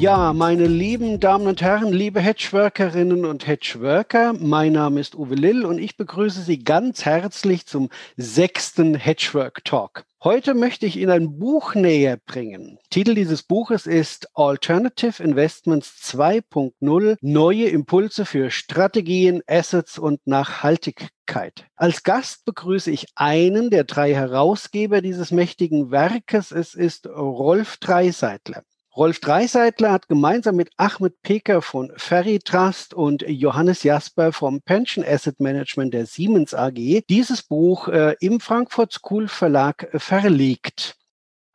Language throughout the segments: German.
Ja, meine lieben Damen und Herren, liebe Hedgeworkerinnen und Hedgeworker, mein Name ist Uwe Lill und ich begrüße Sie ganz herzlich zum sechsten Hedgework Talk. Heute möchte ich Ihnen ein Buch näher bringen. Titel dieses Buches ist Alternative Investments 2.0 Neue Impulse für Strategien, Assets und Nachhaltigkeit. Als Gast begrüße ich einen der drei Herausgeber dieses mächtigen Werkes. Es ist Rolf Dreiseitler. Rolf Dreiseitler hat gemeinsam mit Ahmed Peker von Ferry Trust und Johannes Jasper vom Pension Asset Management der Siemens AG dieses Buch äh, im Frankfurt School Verlag verlegt.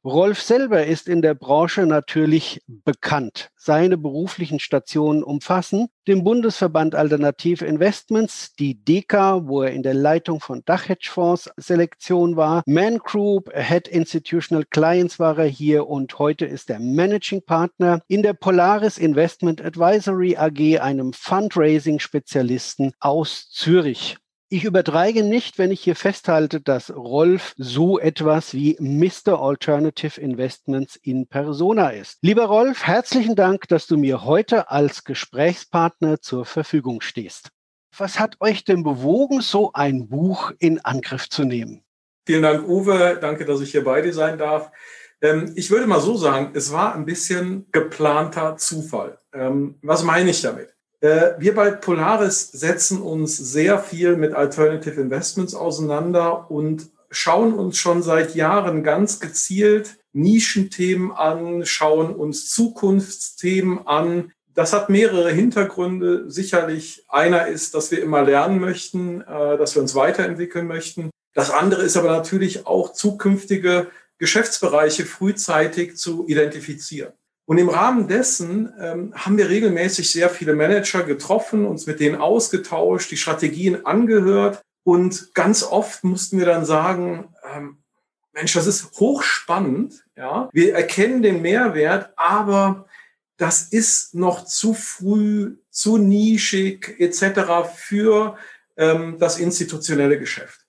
Rolf selber ist in der Branche natürlich bekannt. Seine beruflichen Stationen umfassen den Bundesverband Alternative Investments, die DECA, wo er in der Leitung von Dachhedgefonds Selektion war, Man Group, Head Institutional Clients war er hier und heute ist er Managing Partner in der Polaris Investment Advisory AG, einem Fundraising-Spezialisten aus Zürich. Ich übertreibe nicht, wenn ich hier festhalte, dass Rolf so etwas wie Mr. Alternative Investments in Persona ist. Lieber Rolf, herzlichen Dank, dass du mir heute als Gesprächspartner zur Verfügung stehst. Was hat euch denn bewogen, so ein Buch in Angriff zu nehmen? Vielen Dank, Uwe. Danke, dass ich hier bei dir sein darf. Ähm, ich würde mal so sagen, es war ein bisschen geplanter Zufall. Ähm, was meine ich damit? Äh, wir bei Polaris setzen uns sehr viel mit Alternative Investments auseinander und schauen uns schon seit Jahren ganz gezielt Nischenthemen an, schauen uns Zukunftsthemen an. Das hat mehrere Hintergründe. Sicherlich einer ist, dass wir immer lernen möchten, äh, dass wir uns weiterentwickeln möchten. Das andere ist aber natürlich auch zukünftige Geschäftsbereiche frühzeitig zu identifizieren. Und im Rahmen dessen ähm, haben wir regelmäßig sehr viele Manager getroffen, uns mit denen ausgetauscht, die Strategien angehört. Und ganz oft mussten wir dann sagen, ähm, Mensch, das ist hochspannend. Ja, wir erkennen den Mehrwert, aber das ist noch zu früh, zu nischig etc. für ähm, das institutionelle Geschäft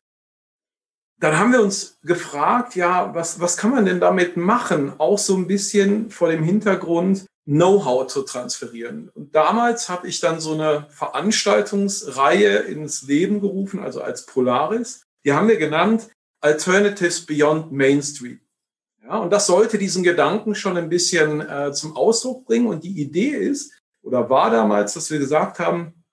dann haben wir uns gefragt, ja, was, was kann man denn damit machen? Auch so ein bisschen vor dem Hintergrund, Know-how zu transferieren. Und damals habe ich dann so eine Veranstaltungsreihe ins Leben gerufen, also als Polaris. Die haben wir genannt Alternatives Beyond Mainstream. Ja, und das sollte diesen Gedanken schon ein bisschen äh, zum Ausdruck bringen. Und die Idee ist, oder war damals, dass wir gesagt haben,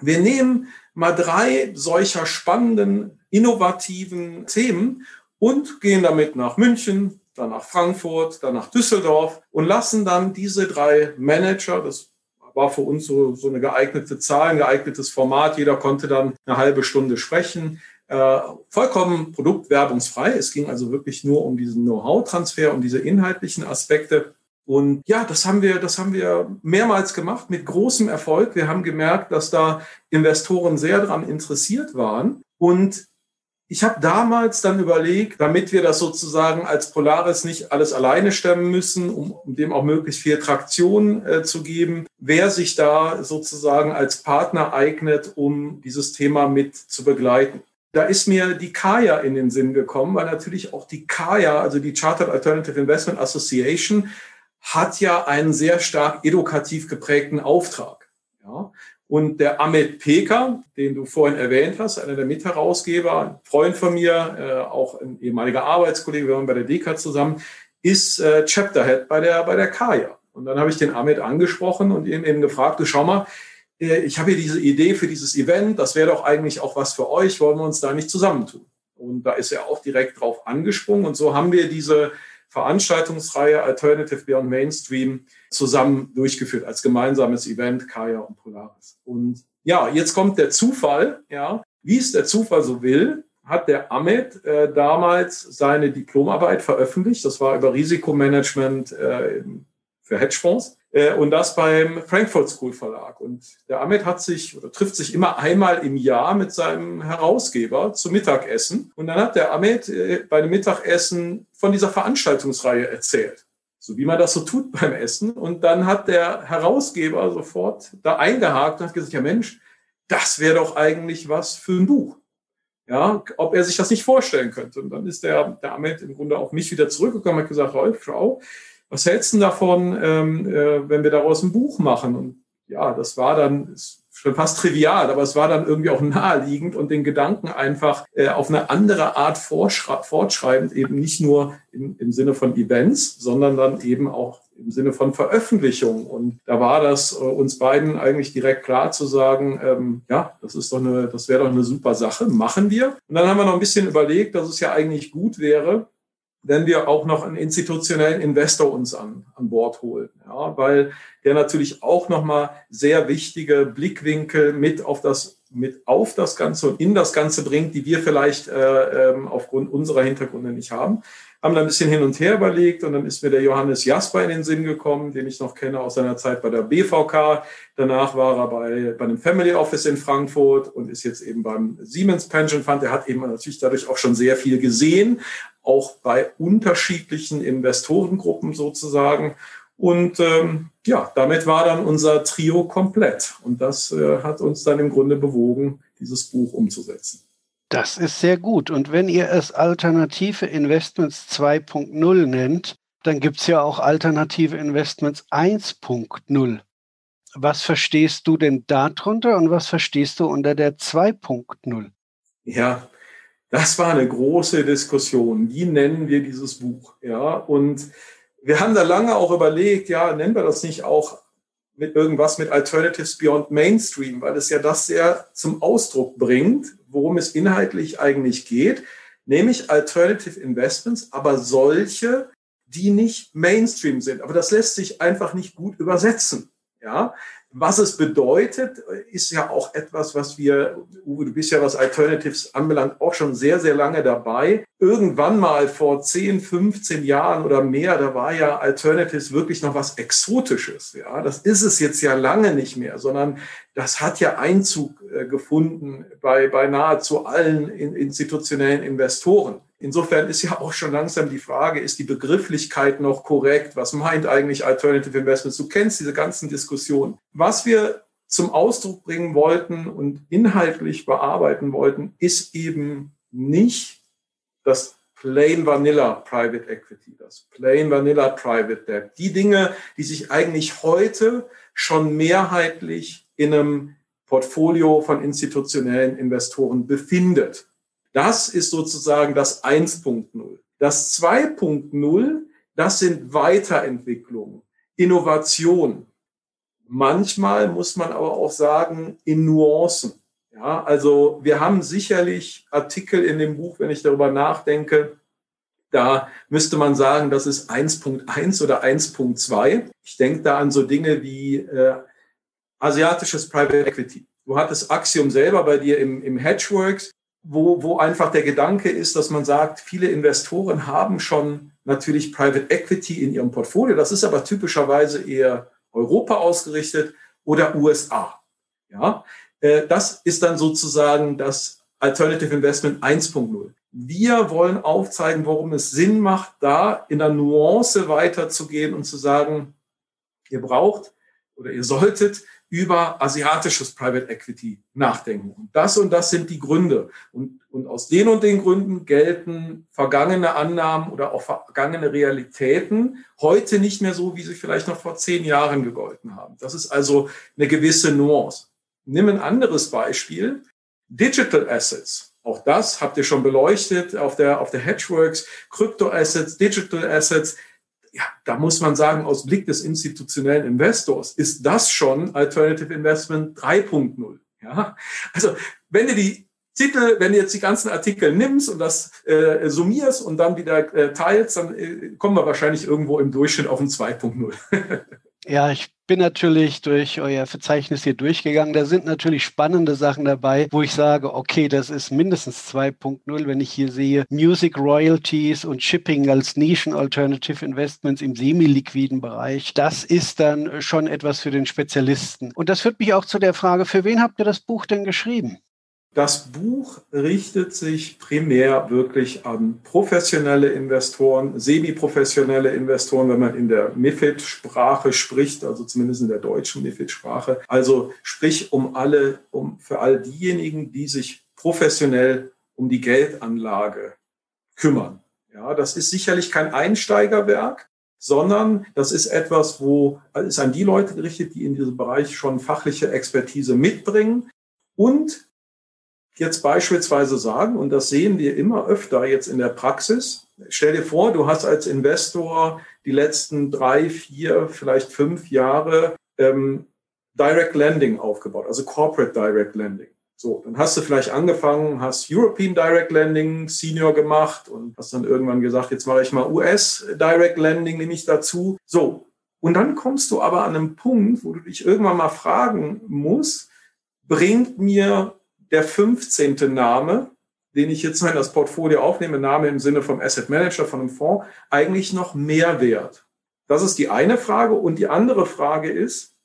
wir nehmen mal drei solcher spannenden innovativen Themen und gehen damit nach München, dann nach Frankfurt, dann nach Düsseldorf und lassen dann diese drei Manager, das war für uns so, so eine geeignete Zahl, ein geeignetes Format, jeder konnte dann eine halbe Stunde sprechen, äh, vollkommen produktwerbungsfrei. Es ging also wirklich nur um diesen Know-how-Transfer, um diese inhaltlichen Aspekte. Und ja, das haben wir, das haben wir mehrmals gemacht mit großem Erfolg. Wir haben gemerkt, dass da Investoren sehr daran interessiert waren. Und ich habe damals dann überlegt, damit wir das sozusagen als Polaris nicht alles alleine stemmen müssen, um, um dem auch möglichst viel Traktion äh, zu geben, wer sich da sozusagen als Partner eignet, um dieses Thema mit zu begleiten. Da ist mir die Kaya in den Sinn gekommen, weil natürlich auch die Kaya, also die Chartered Alternative Investment Association, hat ja einen sehr stark edukativ geprägten Auftrag. Ja? Und der Ahmed Peker, den du vorhin erwähnt hast, einer der Mitherausgeber, ein Freund von mir, äh, auch ein ehemaliger Arbeitskollege, wir waren bei der DECA zusammen, ist äh, Chapter Head bei der, bei der Kaya. Und dann habe ich den Ahmed angesprochen und ihn eben gefragt, du schau mal, äh, ich habe hier diese Idee für dieses Event, das wäre doch eigentlich auch was für euch, wollen wir uns da nicht zusammentun? Und da ist er auch direkt drauf angesprungen. Und so haben wir diese Veranstaltungsreihe Alternative Beyond Mainstream zusammen durchgeführt als gemeinsames Event, Kaya und Polaris. Und ja, jetzt kommt der Zufall, ja, wie es der Zufall so will, hat der Ahmed äh, damals seine Diplomarbeit veröffentlicht. Das war über Risikomanagement äh, für Hedgefonds. Äh, und das beim Frankfurt School Verlag. Und der Ahmed hat sich oder trifft sich immer einmal im Jahr mit seinem Herausgeber zum Mittagessen. Und dann hat der Ahmed äh, bei dem Mittagessen von dieser Veranstaltungsreihe erzählt. So wie man das so tut beim Essen. Und dann hat der Herausgeber sofort da eingehakt und hat gesagt, ja Mensch, das wäre doch eigentlich was für ein Buch. Ja, ob er sich das nicht vorstellen könnte. Und dann ist der, der Ahmed im Grunde auf mich wieder zurückgekommen und hat gesagt, Rolf, schau, was hältst du davon, ähm, äh, wenn wir daraus ein Buch machen? Und ja, das war dann, schon fast trivial, aber es war dann irgendwie auch naheliegend und den Gedanken einfach äh, auf eine andere Art fortschreibend, eben nicht nur im, im Sinne von Events, sondern dann eben auch im Sinne von Veröffentlichung. Und da war das äh, uns beiden eigentlich direkt klar zu sagen, ähm, ja, das ist doch eine, das wäre doch eine super Sache, machen wir. Und dann haben wir noch ein bisschen überlegt, dass es ja eigentlich gut wäre, wenn wir auch noch einen institutionellen Investor uns an, an Bord holen, ja, weil der natürlich auch nochmal sehr wichtige Blickwinkel mit auf das mit auf das Ganze und in das Ganze bringt, die wir vielleicht äh, ähm, aufgrund unserer Hintergründe nicht haben haben da ein bisschen hin und her überlegt und dann ist mir der Johannes Jasper in den Sinn gekommen, den ich noch kenne aus seiner Zeit bei der BVK. Danach war er bei, bei einem Family Office in Frankfurt und ist jetzt eben beim Siemens Pension Fund. Er hat eben natürlich dadurch auch schon sehr viel gesehen, auch bei unterschiedlichen Investorengruppen sozusagen. Und ähm, ja, damit war dann unser Trio komplett. Und das äh, hat uns dann im Grunde bewogen, dieses Buch umzusetzen. Das ist sehr gut. Und wenn ihr es Alternative Investments 2.0 nennt, dann gibt es ja auch Alternative Investments 1.0. Was verstehst du denn darunter und was verstehst du unter der 2.0? Ja, das war eine große Diskussion. Wie nennen wir dieses Buch? Ja, und wir haben da lange auch überlegt, ja, nennen wir das nicht auch mit irgendwas mit Alternatives Beyond Mainstream, weil es ja das sehr zum Ausdruck bringt, worum es inhaltlich eigentlich geht, nämlich Alternative Investments, aber solche, die nicht Mainstream sind. Aber das lässt sich einfach nicht gut übersetzen. Ja, was es bedeutet, ist ja auch etwas, was wir, Uwe, du bist ja was Alternatives anbelangt, auch schon sehr, sehr lange dabei. Irgendwann mal vor 10, 15 Jahren oder mehr, da war ja Alternatives wirklich noch was Exotisches. Ja, das ist es jetzt ja lange nicht mehr, sondern das hat ja Einzug äh, gefunden bei, bei nahezu allen institutionellen Investoren. Insofern ist ja auch schon langsam die Frage, ist die Begrifflichkeit noch korrekt? Was meint eigentlich Alternative Investments? Du kennst diese ganzen Diskussionen. Was wir zum Ausdruck bringen wollten und inhaltlich bearbeiten wollten, ist eben nicht das Plain Vanilla Private Equity, das Plain Vanilla Private Debt. Die Dinge, die sich eigentlich heute schon mehrheitlich in einem Portfolio von institutionellen Investoren befindet. Das ist sozusagen das 1.0. Das 2.0, das sind Weiterentwicklungen, Innovation. Manchmal muss man aber auch sagen, in Nuancen. Ja, also wir haben sicherlich Artikel in dem Buch, wenn ich darüber nachdenke, da müsste man sagen, das ist 1.1 oder 1.2. Ich denke da an so Dinge wie äh, asiatisches Private Equity. Du hattest Axiom selber bei dir im, im Hedgeworks wo, wo einfach der Gedanke ist, dass man sagt, viele Investoren haben schon natürlich Private Equity in ihrem Portfolio. Das ist aber typischerweise eher Europa ausgerichtet oder USA. Ja, äh, das ist dann sozusagen das Alternative Investment 1.0. Wir wollen aufzeigen, warum es Sinn macht, da in der Nuance weiterzugehen und zu sagen, ihr braucht oder ihr solltet über asiatisches Private Equity nachdenken. Und das und das sind die Gründe. Und, und aus den und den Gründen gelten vergangene Annahmen oder auch vergangene Realitäten heute nicht mehr so, wie sie vielleicht noch vor zehn Jahren gegolten haben. Das ist also eine gewisse Nuance. Nimm ein anderes Beispiel. Digital Assets. Auch das habt ihr schon beleuchtet auf der, auf der Hedgeworks. Crypto Assets, Digital Assets ja, da muss man sagen, aus Blick des institutionellen Investors ist das schon Alternative Investment 3.0. Ja, also wenn du die Titel, wenn du jetzt die ganzen Artikel nimmst und das äh, summierst und dann wieder äh, teilst, dann äh, kommen wir wahrscheinlich irgendwo im Durchschnitt auf ein 2.0. Ja, ich bin natürlich durch euer Verzeichnis hier durchgegangen. Da sind natürlich spannende Sachen dabei, wo ich sage, okay, das ist mindestens 2.0, wenn ich hier sehe Music Royalties und Shipping als Nischen Alternative Investments im semi-liquiden Bereich. Das ist dann schon etwas für den Spezialisten. Und das führt mich auch zu der Frage, für wen habt ihr das Buch denn geschrieben? Das Buch richtet sich primär wirklich an professionelle Investoren, semi-professionelle Investoren, wenn man in der MIFID-Sprache spricht, also zumindest in der deutschen MIFID-Sprache. Also sprich um alle, um für all diejenigen, die sich professionell um die Geldanlage kümmern. Ja, das ist sicherlich kein Einsteigerwerk, sondern das ist etwas, wo es ist an die Leute gerichtet, die in diesem Bereich schon fachliche Expertise mitbringen und jetzt beispielsweise sagen, und das sehen wir immer öfter jetzt in der Praxis, stell dir vor, du hast als Investor die letzten drei, vier, vielleicht fünf Jahre ähm, Direct Lending aufgebaut, also Corporate Direct Lending. So, dann hast du vielleicht angefangen, hast European Direct Lending Senior gemacht und hast dann irgendwann gesagt, jetzt mache ich mal US Direct Lending, nehme ich dazu. So, und dann kommst du aber an einem Punkt, wo du dich irgendwann mal fragen musst, bringt mir der 15. Name, den ich jetzt mal in das Portfolio aufnehme, Name im Sinne vom Asset Manager, von einem Fonds, eigentlich noch mehr wert? Das ist die eine Frage. Und die andere Frage ist,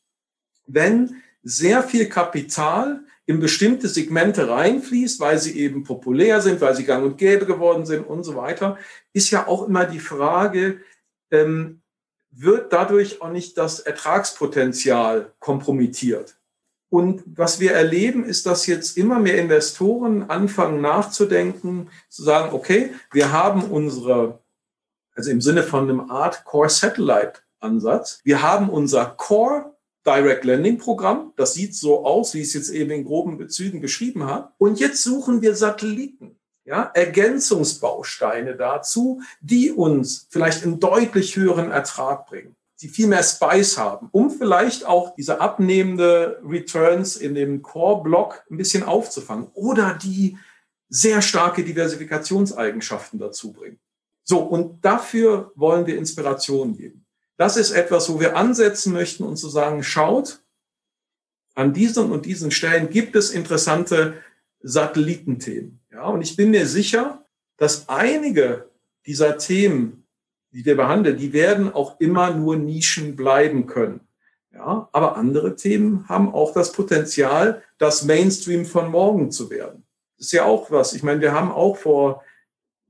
wenn sehr viel Kapital in bestimmte Segmente reinfließt, weil sie eben populär sind, weil sie gang und gäbe geworden sind und so weiter, ist ja auch immer die Frage, ähm, wird dadurch auch nicht das Ertragspotenzial kompromittiert? Und was wir erleben, ist, dass jetzt immer mehr Investoren anfangen nachzudenken, zu sagen, okay, wir haben unsere, also im Sinne von einem Art Core Satellite Ansatz, wir haben unser Core Direct Lending Programm. Das sieht so aus, wie ich es jetzt eben in groben Bezügen beschrieben habe. Und jetzt suchen wir Satelliten. Ja, Ergänzungsbausteine dazu, die uns vielleicht einen deutlich höheren Ertrag bringen die viel mehr Spice haben, um vielleicht auch diese abnehmende Returns in dem Core-Block ein bisschen aufzufangen oder die sehr starke Diversifikationseigenschaften dazu bringen. So, und dafür wollen wir Inspiration geben. Das ist etwas, wo wir ansetzen möchten und zu sagen, schaut, an diesen und diesen Stellen gibt es interessante Satellitenthemen. Ja, und ich bin mir sicher, dass einige dieser Themen die wir behandeln, die werden auch immer nur Nischen bleiben können. Ja, aber andere Themen haben auch das Potenzial, das Mainstream von morgen zu werden. Das ist ja auch was. Ich meine, wir haben auch vor,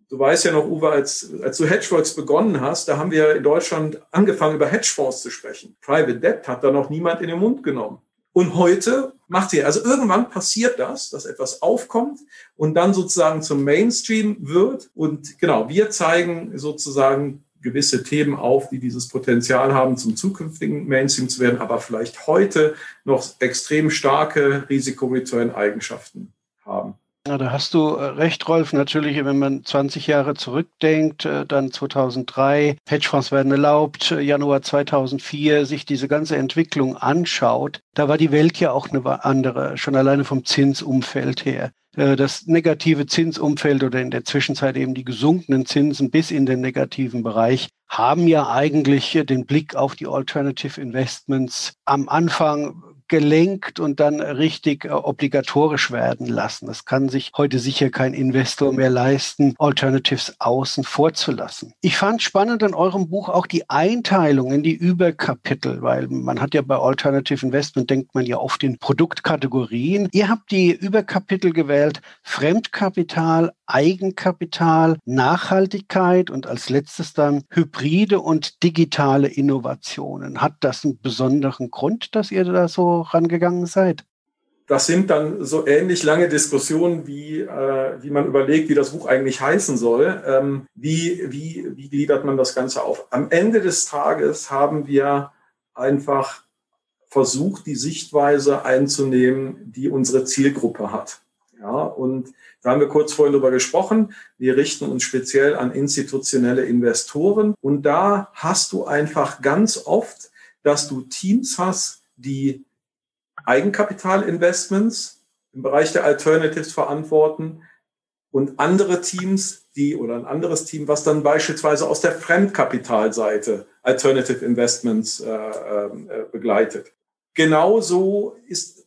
du weißt ja noch, Uwe, als, als du Hedgeworks begonnen hast, da haben wir in Deutschland angefangen, über Hedgefonds zu sprechen. Private Debt hat da noch niemand in den Mund genommen. Und heute macht ihr, also irgendwann passiert das, dass etwas aufkommt und dann sozusagen zum Mainstream wird. Und genau, wir zeigen sozusagen gewisse Themen auf, die dieses Potenzial haben, zum zukünftigen Mainstream zu werden, aber vielleicht heute noch extrem starke Risiko-Return-Eigenschaften haben. Ja, da hast du äh, recht, Rolf. Natürlich, wenn man 20 Jahre zurückdenkt, äh, dann 2003, Hedgefonds werden erlaubt, äh, Januar 2004, sich diese ganze Entwicklung anschaut, da war die Welt ja auch eine andere, schon alleine vom Zinsumfeld her. Äh, das negative Zinsumfeld oder in der Zwischenzeit eben die gesunkenen Zinsen bis in den negativen Bereich haben ja eigentlich den Blick auf die Alternative Investments am Anfang gelenkt und dann richtig äh, obligatorisch werden lassen. Das kann sich heute sicher kein Investor mehr leisten, Alternatives außen vorzulassen. Ich fand spannend in eurem Buch auch die Einteilung in die Überkapitel, weil man hat ja bei Alternative Investment denkt man ja oft in Produktkategorien. Ihr habt die Überkapitel gewählt, Fremdkapital, Eigenkapital, Nachhaltigkeit und als letztes dann hybride und digitale Innovationen. Hat das einen besonderen Grund, dass ihr da so rangegangen seid? Das sind dann so ähnlich lange Diskussionen, wie, äh, wie man überlegt, wie das Buch eigentlich heißen soll. Ähm, wie, wie, wie gliedert man das Ganze auf? Am Ende des Tages haben wir einfach versucht, die Sichtweise einzunehmen, die unsere Zielgruppe hat. Ja, und da haben wir kurz vorhin drüber gesprochen. Wir richten uns speziell an institutionelle Investoren. Und da hast du einfach ganz oft, dass du Teams hast, die Eigenkapitalinvestments im Bereich der Alternatives verantworten und andere Teams, die oder ein anderes Team, was dann beispielsweise aus der Fremdkapitalseite Alternative Investments äh, äh, begleitet. Genauso ist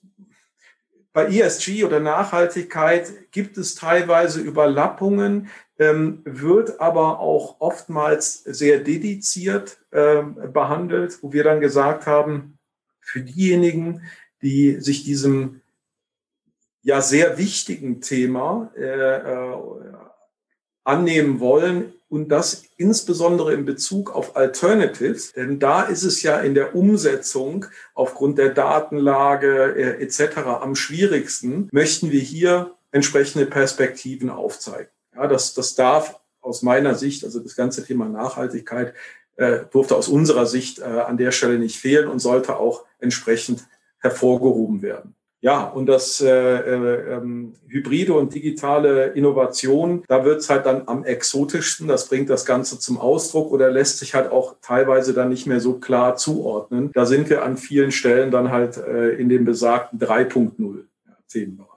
bei ESG oder Nachhaltigkeit gibt es teilweise Überlappungen, ähm, wird aber auch oftmals sehr dediziert ähm, behandelt, wo wir dann gesagt haben, für diejenigen, die sich diesem ja sehr wichtigen Thema äh, äh, annehmen wollen und das insbesondere in Bezug auf Alternatives, denn da ist es ja in der Umsetzung aufgrund der Datenlage äh, etc. am schwierigsten, möchten wir hier entsprechende Perspektiven aufzeigen. Ja, das, das darf aus meiner Sicht, also das ganze Thema Nachhaltigkeit, äh, durfte aus unserer Sicht äh, an der Stelle nicht fehlen und sollte auch entsprechend hervorgehoben werden. Ja, und das äh, äh, ähm, hybride und digitale Innovation, da wird's halt dann am exotischsten. Das bringt das Ganze zum Ausdruck oder lässt sich halt auch teilweise dann nicht mehr so klar zuordnen. Da sind wir an vielen Stellen dann halt äh, in dem besagten 3.0 Themenbereich.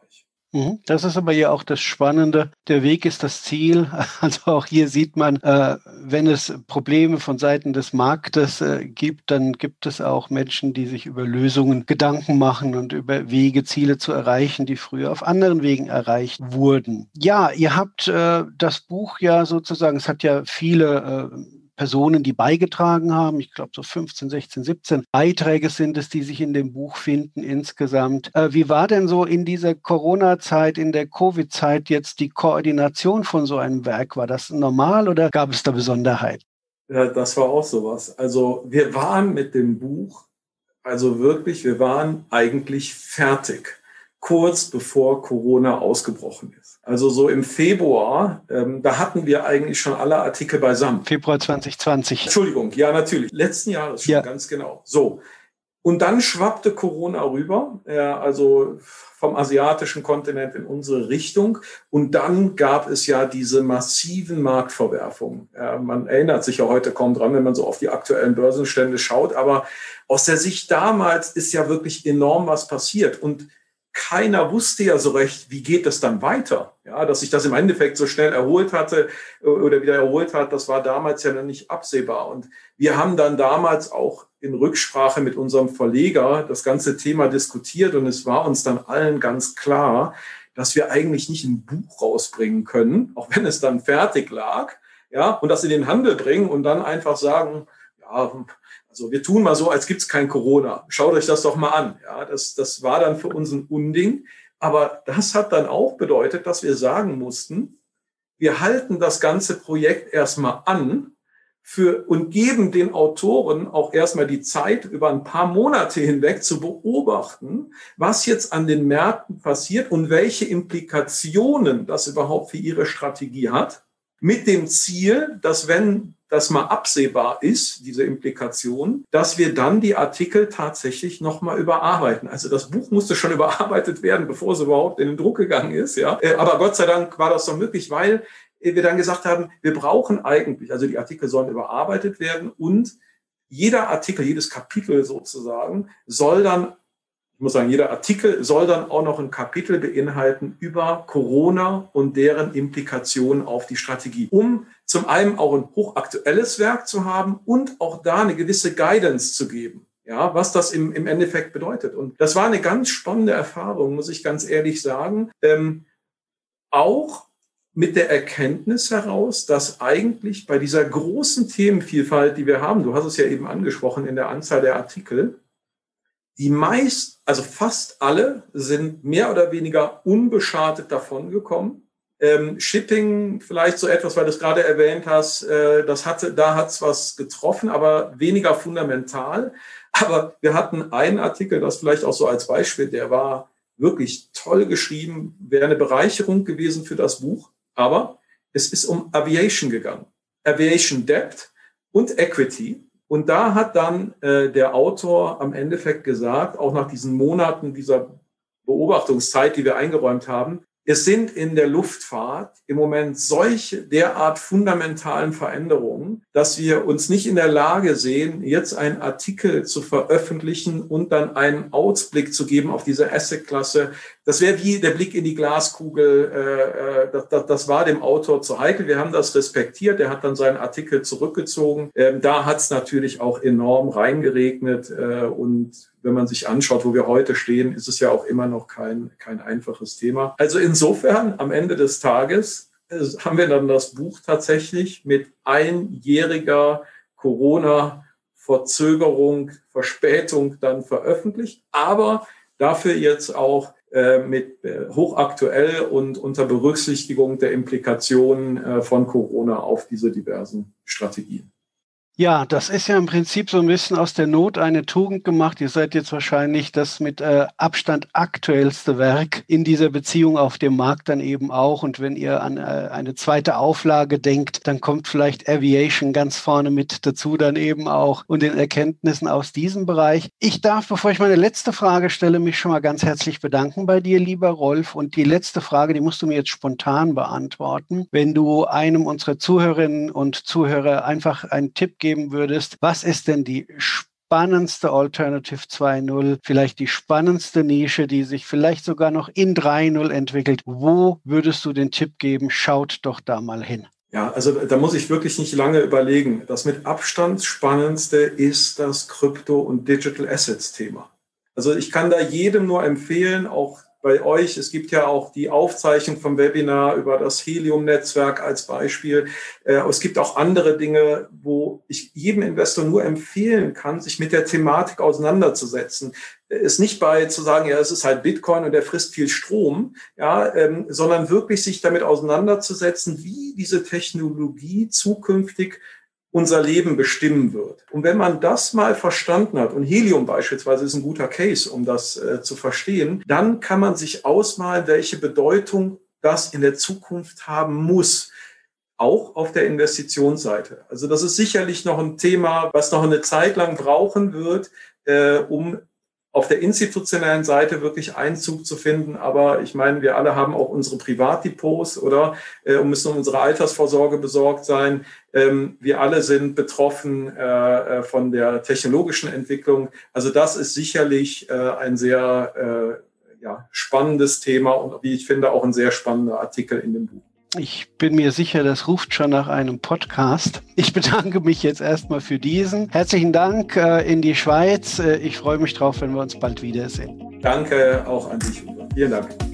Mhm. Das ist aber ja auch das Spannende. Der Weg ist das Ziel. Also auch hier sieht man, äh, wenn es Probleme von Seiten des Marktes äh, gibt, dann gibt es auch Menschen, die sich über Lösungen Gedanken machen und über Wege, Ziele zu erreichen, die früher auf anderen Wegen erreicht wurden. Ja, ihr habt äh, das Buch ja sozusagen, es hat ja viele Personen, die beigetragen haben. Ich glaube, so 15, 16, 17 Beiträge sind es, die sich in dem Buch finden insgesamt. Äh, wie war denn so in dieser Corona-Zeit, in der Covid-Zeit jetzt die Koordination von so einem Werk? War das normal oder gab es da Besonderheit? Ja, das war auch sowas. Also wir waren mit dem Buch, also wirklich, wir waren eigentlich fertig, kurz bevor Corona ausgebrochen. Also so im Februar, ähm, da hatten wir eigentlich schon alle Artikel beisammen. Februar 2020. Entschuldigung, ja natürlich. Letzten Jahres schon, ja. ganz genau. So. Und dann schwappte Corona rüber, äh, also vom asiatischen Kontinent in unsere Richtung. Und dann gab es ja diese massiven Marktverwerfungen. Äh, man erinnert sich ja heute kaum dran, wenn man so auf die aktuellen Börsenstände schaut. Aber aus der Sicht damals ist ja wirklich enorm was passiert. Und keiner wusste ja so recht, wie geht es dann weiter. Ja, dass sich das im Endeffekt so schnell erholt hatte äh, oder wieder erholt hat, das war damals ja noch nicht absehbar. Und wir haben dann damals auch in Rücksprache mit unserem Verleger das ganze Thema diskutiert und es war uns dann allen ganz klar, dass wir eigentlich nicht ein Buch rausbringen können, auch wenn es dann fertig lag, ja, und das in den Handel bringen und dann einfach sagen, ja, also wir tun mal so, als gibt's kein Corona. Schaut euch das doch mal an. Ja, das, das war dann für uns ein Unding. Aber das hat dann auch bedeutet, dass wir sagen mussten, wir halten das ganze Projekt erstmal an für, und geben den Autoren auch erstmal die Zeit, über ein paar Monate hinweg zu beobachten, was jetzt an den Märkten passiert und welche Implikationen das überhaupt für ihre Strategie hat. Mit dem Ziel, dass wenn das mal absehbar ist, diese Implikation, dass wir dann die Artikel tatsächlich nochmal überarbeiten. Also das Buch musste schon überarbeitet werden, bevor es überhaupt in den Druck gegangen ist. Ja, äh, aber Gott sei Dank war das doch möglich, weil wir dann gesagt haben, wir brauchen eigentlich, also die Artikel sollen überarbeitet werden und jeder Artikel, jedes Kapitel sozusagen soll dann ich muss sagen, jeder Artikel soll dann auch noch ein Kapitel beinhalten über Corona und deren Implikationen auf die Strategie, um zum einen auch ein hochaktuelles Werk zu haben und auch da eine gewisse Guidance zu geben. Ja, was das im, im Endeffekt bedeutet. Und das war eine ganz spannende Erfahrung, muss ich ganz ehrlich sagen. Ähm, auch mit der Erkenntnis heraus, dass eigentlich bei dieser großen Themenvielfalt, die wir haben, du hast es ja eben angesprochen in der Anzahl der Artikel, die meist, also fast alle sind mehr oder weniger unbeschadet davongekommen. Ähm, Shipping vielleicht so etwas, weil du es gerade erwähnt hast, äh, das hatte, da hat's was getroffen, aber weniger fundamental. Aber wir hatten einen Artikel, das vielleicht auch so als Beispiel, der war wirklich toll geschrieben, wäre eine Bereicherung gewesen für das Buch. Aber es ist um Aviation gegangen. Aviation Debt und Equity. Und da hat dann äh, der Autor am Endeffekt gesagt, auch nach diesen Monaten dieser Beobachtungszeit, die wir eingeräumt haben, es sind in der Luftfahrt im Moment solche derart fundamentalen Veränderungen, dass wir uns nicht in der Lage sehen, jetzt einen Artikel zu veröffentlichen und dann einen Ausblick zu geben auf diese Asset-Klasse. Das wäre wie der Blick in die Glaskugel. Äh, äh das, das, das, war dem Autor zu heikel. Wir haben das respektiert. Er hat dann seinen Artikel zurückgezogen. Ähm, da hat es natürlich auch enorm reingeregnet äh, und wenn man sich anschaut, wo wir heute stehen, ist es ja auch immer noch kein, kein einfaches Thema. Also insofern, am Ende des Tages äh, haben wir dann das Buch tatsächlich mit einjähriger Corona-Verzögerung, Verspätung dann veröffentlicht, aber dafür jetzt auch mit äh, hochaktuell und unter Berücksichtigung der Implikationen äh, von Corona auf diese diversen Strategien. Ja, das ist ja im Prinzip so ein bisschen aus der Not eine Tugend gemacht. Ihr seid jetzt wahrscheinlich das mit äh, Abstand aktuellste Werk in dieser Beziehung auf dem Markt dann eben auch. Und wenn ihr an äh, eine zweite Auflage denkt, dann kommt vielleicht Aviation ganz vorne mit dazu dann eben auch und den Erkenntnissen aus diesem Bereich. Ich darf, bevor ich meine letzte Frage stelle, mich schon mal ganz herzlich bedanken bei dir, lieber Rolf. Und die letzte Frage, die musst du mir jetzt spontan beantworten. Wenn du einem unserer Zuhörerinnen und Zuhörer einfach einen Tipp gibst, geben würdest, was ist denn die spannendste Alternative 2.0, vielleicht die spannendste Nische, die sich vielleicht sogar noch in 3.0 entwickelt. Wo würdest du den Tipp geben? Schaut doch da mal hin. Ja, also da muss ich wirklich nicht lange überlegen. Das mit Abstand spannendste ist das Krypto- und Digital Assets Thema. Also ich kann da jedem nur empfehlen, auch bei euch. Es gibt ja auch die Aufzeichnung vom Webinar über das Helium-Netzwerk als Beispiel. Äh, es gibt auch andere Dinge, wo ich jedem Investor nur empfehlen kann, sich mit der Thematik auseinanderzusetzen. Es nicht bei zu sagen, ja, es ist halt Bitcoin und der frisst viel Strom, ja, ähm, sondern wirklich sich damit auseinanderzusetzen, wie diese Technologie zukünftig unser Leben bestimmen wird. Und wenn man das mal verstanden hat, und Helium beispielsweise ist ein guter Case, um das äh, zu verstehen, dann kann man sich ausmalen, welche Bedeutung das in der Zukunft haben muss auch auf der Investitionsseite. Also das ist sicherlich noch ein Thema, was noch eine Zeit lang brauchen wird, äh, um auf der institutionellen Seite wirklich Einzug zu finden. Aber ich meine, wir alle haben auch unsere Privatdepots oder äh, und müssen um unsere Altersvorsorge besorgt sein. Ähm, wir alle sind betroffen äh, äh, von der technologischen Entwicklung. Also das ist sicherlich äh, ein sehr äh, ja, spannendes Thema und wie ich finde auch ein sehr spannender Artikel in dem Buch. Ich bin mir sicher, das ruft schon nach einem Podcast. Ich bedanke mich jetzt erstmal für diesen. Herzlichen Dank äh, in die Schweiz. Äh, ich freue mich drauf, wenn wir uns bald wiedersehen. Danke auch an dich. Vielen Dank.